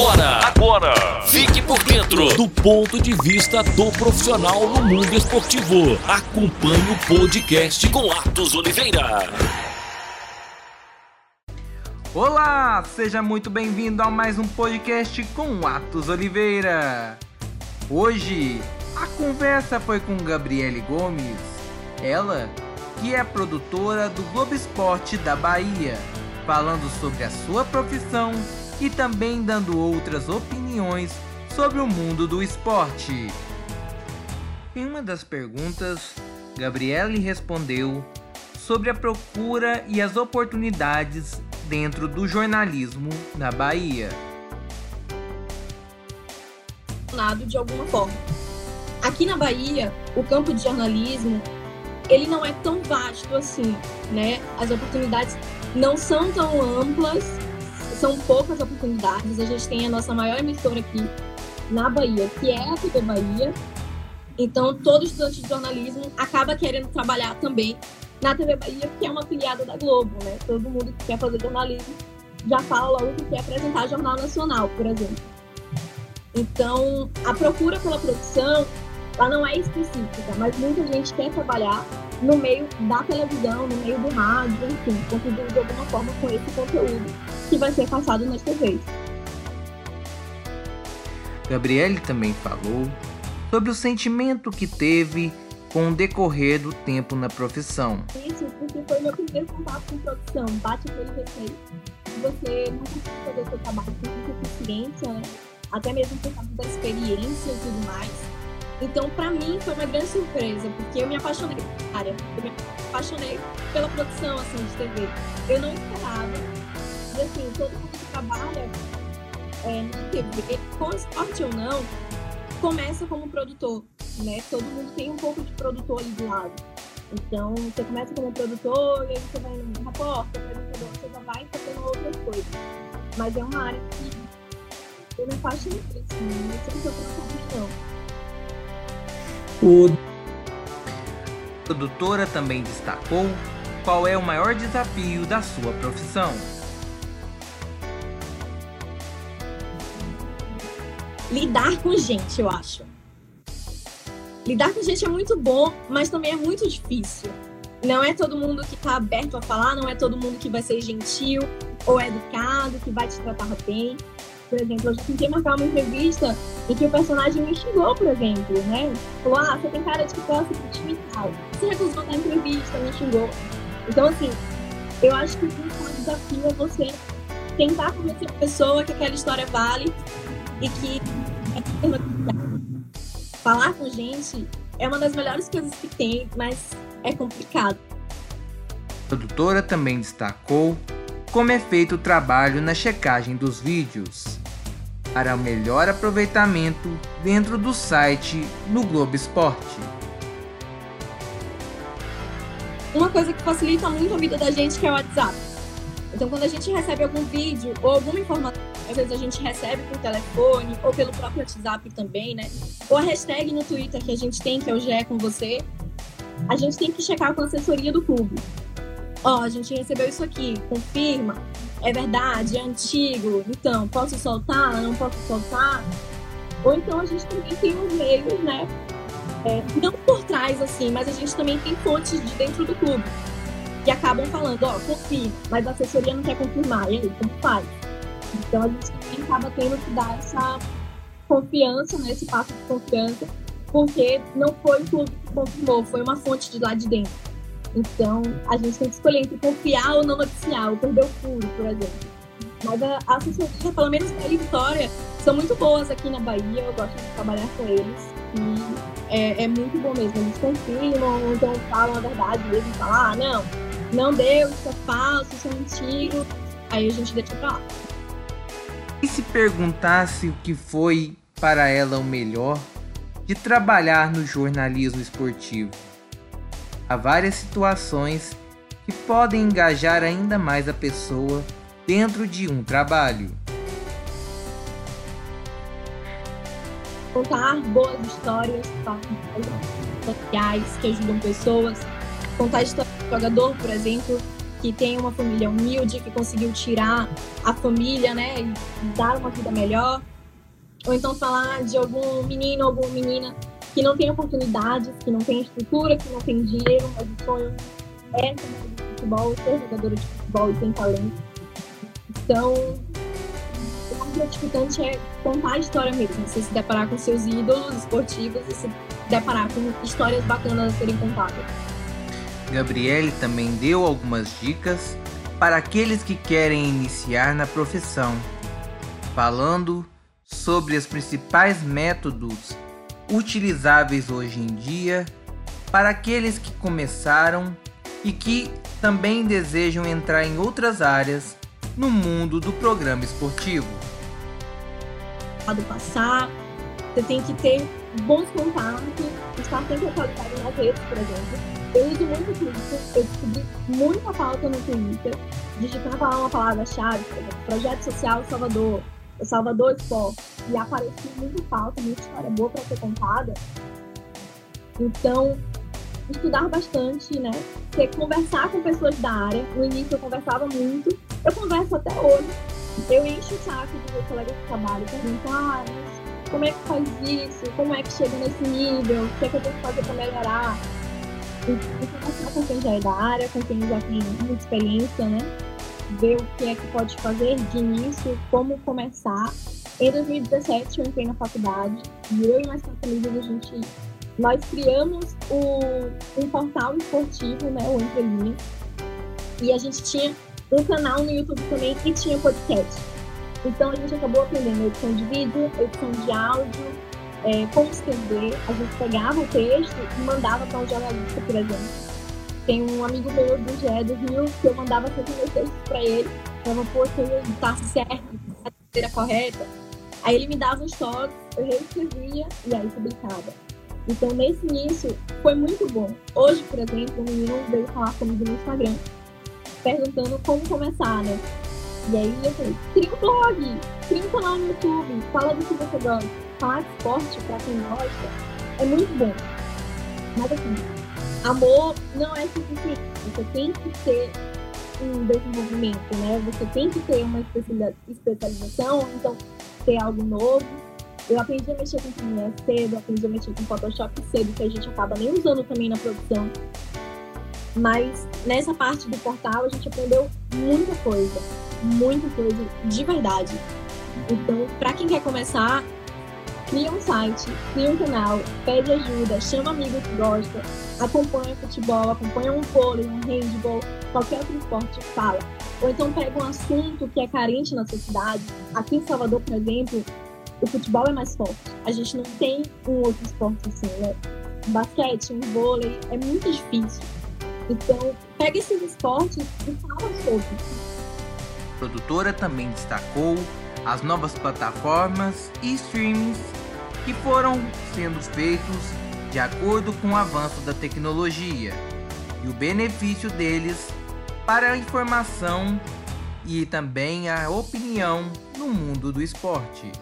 Agora, agora, fique por dentro do ponto de vista do profissional no mundo esportivo. Acompanhe o podcast com Atos Oliveira. Olá, seja muito bem-vindo a mais um podcast com Atos Oliveira. Hoje, a conversa foi com Gabriele Gomes, ela que é produtora do Globo Esporte da Bahia, falando sobre a sua profissão e também dando outras opiniões sobre o mundo do esporte. Em uma das perguntas, Gabriele respondeu sobre a procura e as oportunidades dentro do jornalismo na Bahia. De alguma forma. Aqui na Bahia, o campo de jornalismo ele não é tão vasto assim, né? As oportunidades não são tão amplas, são poucas oportunidades. A gente tem a nossa maior emissora aqui na Bahia, que é a TV Bahia. Então, todo estudante de jornalismo acaba querendo trabalhar também na TV Bahia, que é uma filiada da Globo, né? Todo mundo que quer fazer jornalismo já fala logo que quer apresentar Jornal Nacional, por exemplo. Então, a procura pela produção, ela não é específica, mas muita gente quer trabalhar no meio da televisão, no meio do rádio, enfim, contribuir de alguma forma com esse conteúdo que vai ser passado nas TVs. Gabriele também falou sobre o sentimento que teve com o decorrer do tempo na profissão. Isso, porque foi meu primeiro contato com produção. Bate aquele receio. Você não consegue fazer o seu trabalho com muita eficiência, né? até mesmo por causa da experiência e tudo mais. Então, para mim, foi uma grande surpresa, porque eu me apaixonei pela área. Eu me apaixonei pela produção assim, de TV. Eu não esperava. E assim, todo mundo que trabalha é, na TV, com esporte ou não, começa como produtor né? Todo mundo tem um pouco de produtor ali do lado. Então, você começa como produtor, e aí você vai no repórter, você já vai fazendo outras coisas. Mas é uma área que eu me apaixonei por isso, não sei se eu tenho O a produtora também destacou qual é o maior desafio da sua profissão. Lidar com gente, eu acho lidar com gente é muito bom, mas também é muito difícil. Não é todo mundo que está aberto a falar, não é todo mundo que vai ser gentil ou educado, que vai te tratar bem. Por exemplo, eu tentei marcar uma entrevista em que o personagem me xingou, por exemplo, né? Falou, ah, você tem cara de que gosta de time tal. Você recusou da entrevista, me xingou. Então, assim, eu acho que o principal desafio é você tentar convencer a pessoa que aquela história vale e que é falar com gente é uma das melhores coisas que tem, mas é complicado. A produtora também destacou como é feito o trabalho na checagem dos vídeos para melhor aproveitamento dentro do site no Globo Esporte. Uma coisa que facilita muito a vida da gente que é o WhatsApp. Então, quando a gente recebe algum vídeo ou alguma informação às vezes a gente recebe por telefone ou pelo próprio WhatsApp também, né? Ou a hashtag no Twitter que a gente tem, que é o GE com você. A gente tem que checar com a assessoria do clube. Ó, oh, a gente recebeu isso aqui, confirma. É verdade, é antigo. Então, posso soltar? Não posso soltar? Ou então a gente também tem os meios, né? É, não por trás, assim, mas a gente também tem fontes de dentro do clube que acabam falando, ó, oh, confirma, mas a assessoria não quer confirmar. E aí, como faz? Então a gente também acaba tendo que dar essa confiança, né, esse passo de confiança, porque não foi o clube que confirmou, foi uma fonte de lá de dentro. Então a gente tem que escolher entre confiar ou não noticiar, ou perder o furo, por exemplo. Mas a, assessoria, pelo menos a Vitória, são muito boas aqui na Bahia, eu gosto de trabalhar com eles. E é, é muito bom mesmo. Eles confirmam, então falam a verdade mesmo, falam, ah, não, não deu, isso é falso, isso é mentira. Aí a gente deixa pra lá. E se perguntasse o que foi para ela o melhor de trabalhar no jornalismo esportivo? Há várias situações que podem engajar ainda mais a pessoa dentro de um trabalho. Contar boas histórias sociais que ajudam pessoas. Contar história do jogador, por exemplo, que tem uma família humilde, que conseguiu tirar a família, né, e dar uma vida melhor. Ou então falar de algum menino alguma menina que não tem oportunidades, que não tem estrutura, que não tem dinheiro, mas o sonho é de futebol, ser jogadora de futebol e tem talento. Então, o mais gratificante é contar a história mesmo, você se deparar com seus ídolos esportivos e se deparar com histórias bacanas a serem contadas. Gabriele também deu algumas dicas para aqueles que querem iniciar na profissão, falando sobre os principais métodos utilizáveis hoje em dia para aqueles que começaram e que também desejam entrar em outras áreas no mundo do programa esportivo. Passar, você tem que ter bons contatos, estar sempre atualizado nas redes, por exemplo. Eu uso muito Twitter, eu descobri muita pauta no Twitter, digitando lá uma palavra-chave, Projeto Social Salvador, Salvador Sport, e apareceu muita pauta, muita história boa para ser contada. Então, estudar bastante, né? Ter, conversar com pessoas da área. No início eu conversava muito, eu converso até hoje. Eu encho o saco dos meus colegas de trabalho, pergunto, ah, mas como é que faz isso? Como é que chega nesse nível? O que é que eu tenho que fazer para melhorar? E, conversar com quem já é da área, com quem já tem muita experiência, né? Ver o que é que pode fazer de início, como começar. Em 2017 eu entrei na faculdade e eu e mais quatro a gente nós criamos o, um portal esportivo, né, o Entre Linhas, e a gente tinha um canal no YouTube também que tinha podcast. Então a gente acabou aprendendo edição de vídeo, edição de áudio, é, como escrever. A gente pegava o texto e mandava para um jornalista, por exemplo. Tem um amigo meu do GE do Rio que eu mandava sempre meus textos para ele, falava, pô, ele tá certo, a maneira correta. Aí ele me dava os toques, eu reescrevia e aí publicava. Então, nesse início, foi muito bom. Hoje, por exemplo, um menino veio falar comigo no Instagram, perguntando como começar, né? E aí eu falei, cria um blog, cria um canal no YouTube, fala do que você gosta. Falar de esporte pra quem gosta é muito bom. Mas assim, amor não é suficiente. Você tem que ter um desenvolvimento, né? Você tem que ter uma especialização, então ter algo novo eu aprendi a mexer com Premiere cedo, aprendi a mexer com Photoshop cedo, que a gente acaba nem usando também na produção. Mas nessa parte do portal a gente aprendeu muita coisa, muita coisa de verdade. Então, para quem quer começar, cria um site, cria um canal, pede ajuda, chama amigo que gosta, acompanha futebol, acompanha um vôlei, um handball, qualquer outro esporte, fala. Ou então pega um assunto que é carente na sua cidade. Aqui em Salvador, por exemplo, o futebol é mais forte. A gente não tem um outro esporte assim, né? Basquete, um vôlei, é muito difícil. Então, pega esses esportes e fala sobre. A produtora também destacou as novas plataformas e streamings que foram sendo feitos de acordo com o avanço da tecnologia e o benefício deles para a informação e também a opinião no mundo do esporte.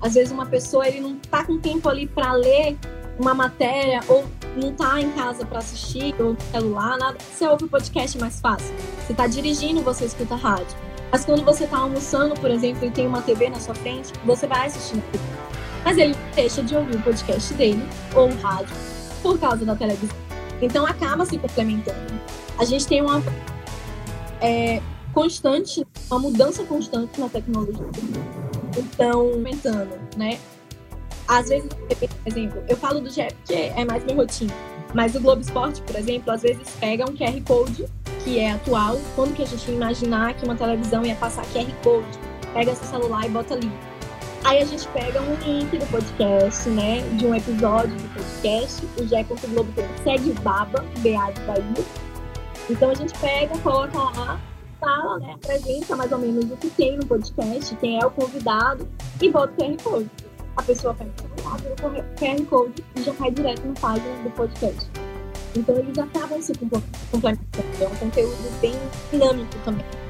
Às vezes uma pessoa ele não tá com tempo ali para ler uma matéria ou não tá em casa para assistir ou celular, nada. Você ouve o podcast mais fácil. Você tá dirigindo, você escuta rádio. Mas quando você tá almoçando, por exemplo, e tem uma TV na sua frente, você vai assistindo. Mas ele deixa de ouvir o podcast dele ou o rádio por causa da televisão. Então acaba se complementando. A gente tem uma é, constante, uma mudança constante na tecnologia. Então, aumentando, né? Às vezes, por exemplo, eu falo do GE porque é mais minha rotina. Mas o Globo Esporte, por exemplo, às vezes pega um QR Code que é atual. Quando que a gente ia imaginar que uma televisão ia passar QR Code? Pega seu celular e bota ali. Aí a gente pega um link do podcast, né? De um episódio do podcast. O GE.globo tem segue Baba, BA de Bahia. Então a gente pega, coloca lá fala, né, apresenta mais ou menos o que tem no podcast, quem é o convidado e bota o QR Code. A pessoa pega o QR Code e já cai direto na página do podcast. Então eles acabam se complementando. É um conteúdo bem dinâmico também.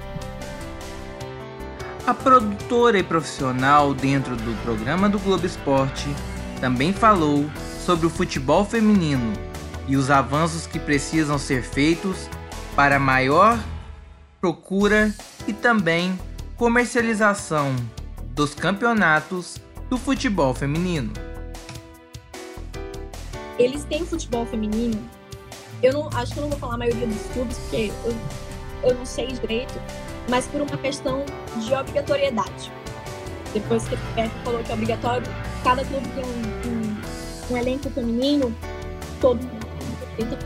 A produtora e profissional dentro do programa do Globo Esporte também falou sobre o futebol feminino e os avanços que precisam ser feitos para maior procura e também comercialização dos campeonatos do futebol feminino. Eles têm futebol feminino. Eu não acho que eu não vou falar a maioria dos clubes porque eu, eu não sei direito, mas por uma questão de obrigatoriedade. Depois que o falou que é obrigatório, cada clube tem um, um, um elenco feminino, todo mundo. Então,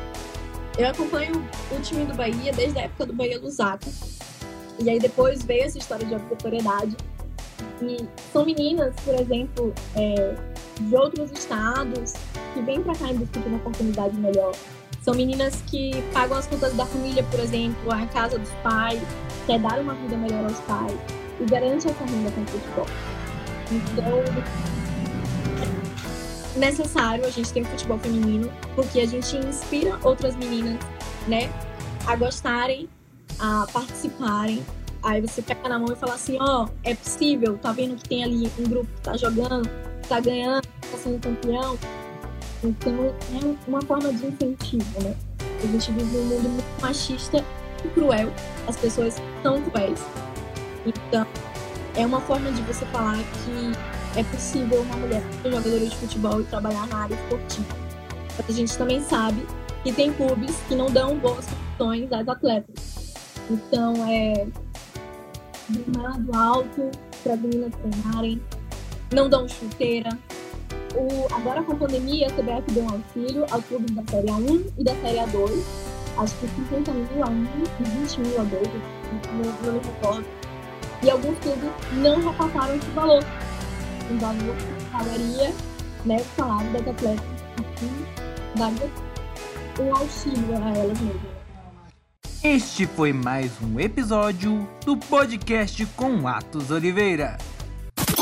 eu acompanho o time do Bahia desde a época do Bahia Lusaka. E aí depois veio essa história de obrigatoriedade. E são meninas, por exemplo, é, de outros estados que vêm para cá em busca de uma oportunidade melhor. São meninas que pagam as contas da família, por exemplo, a casa dos pais, quer dar uma vida melhor aos pais e garante essa renda com o futebol. Então, é necessário a gente ter um futebol feminino, porque a gente inspira outras meninas, né, a gostarem, a participarem. Aí você pega na mão e fala assim, ó, oh, é possível, tá vendo que tem ali um grupo que tá jogando, tá ganhando, tá sendo campeão. Então é uma forma de incentivo, né? A gente vive um mundo muito machista e cruel. As pessoas são cruéis. Então, é uma forma de você falar que é possível uma mulher ser jogadora de futebol e trabalhar na área esportiva. Mas a gente também sabe que tem clubes que não dão boas condições às atletas. Então, é gramado alto para as meninas treinarem, não dão chuteira. O, agora com a pandemia, a CBF deu um auxílio aos clubes da Série A1 e da Série A2. Acho que 50 mil a 1 e 20 mil a 2, não, não me recordo e alguns clubes não repassaram esse valor. Um valor que pagaria né, o salário das atletas e daria um auxílio a elas mesmas. Este foi mais um episódio do podcast com Atos Oliveira.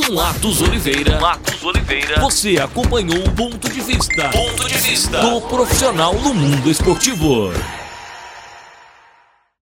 Com Atos Oliveira, Atos Oliveira, você acompanhou o ponto de vista, ponto de vista. Do profissional no mundo esportivo.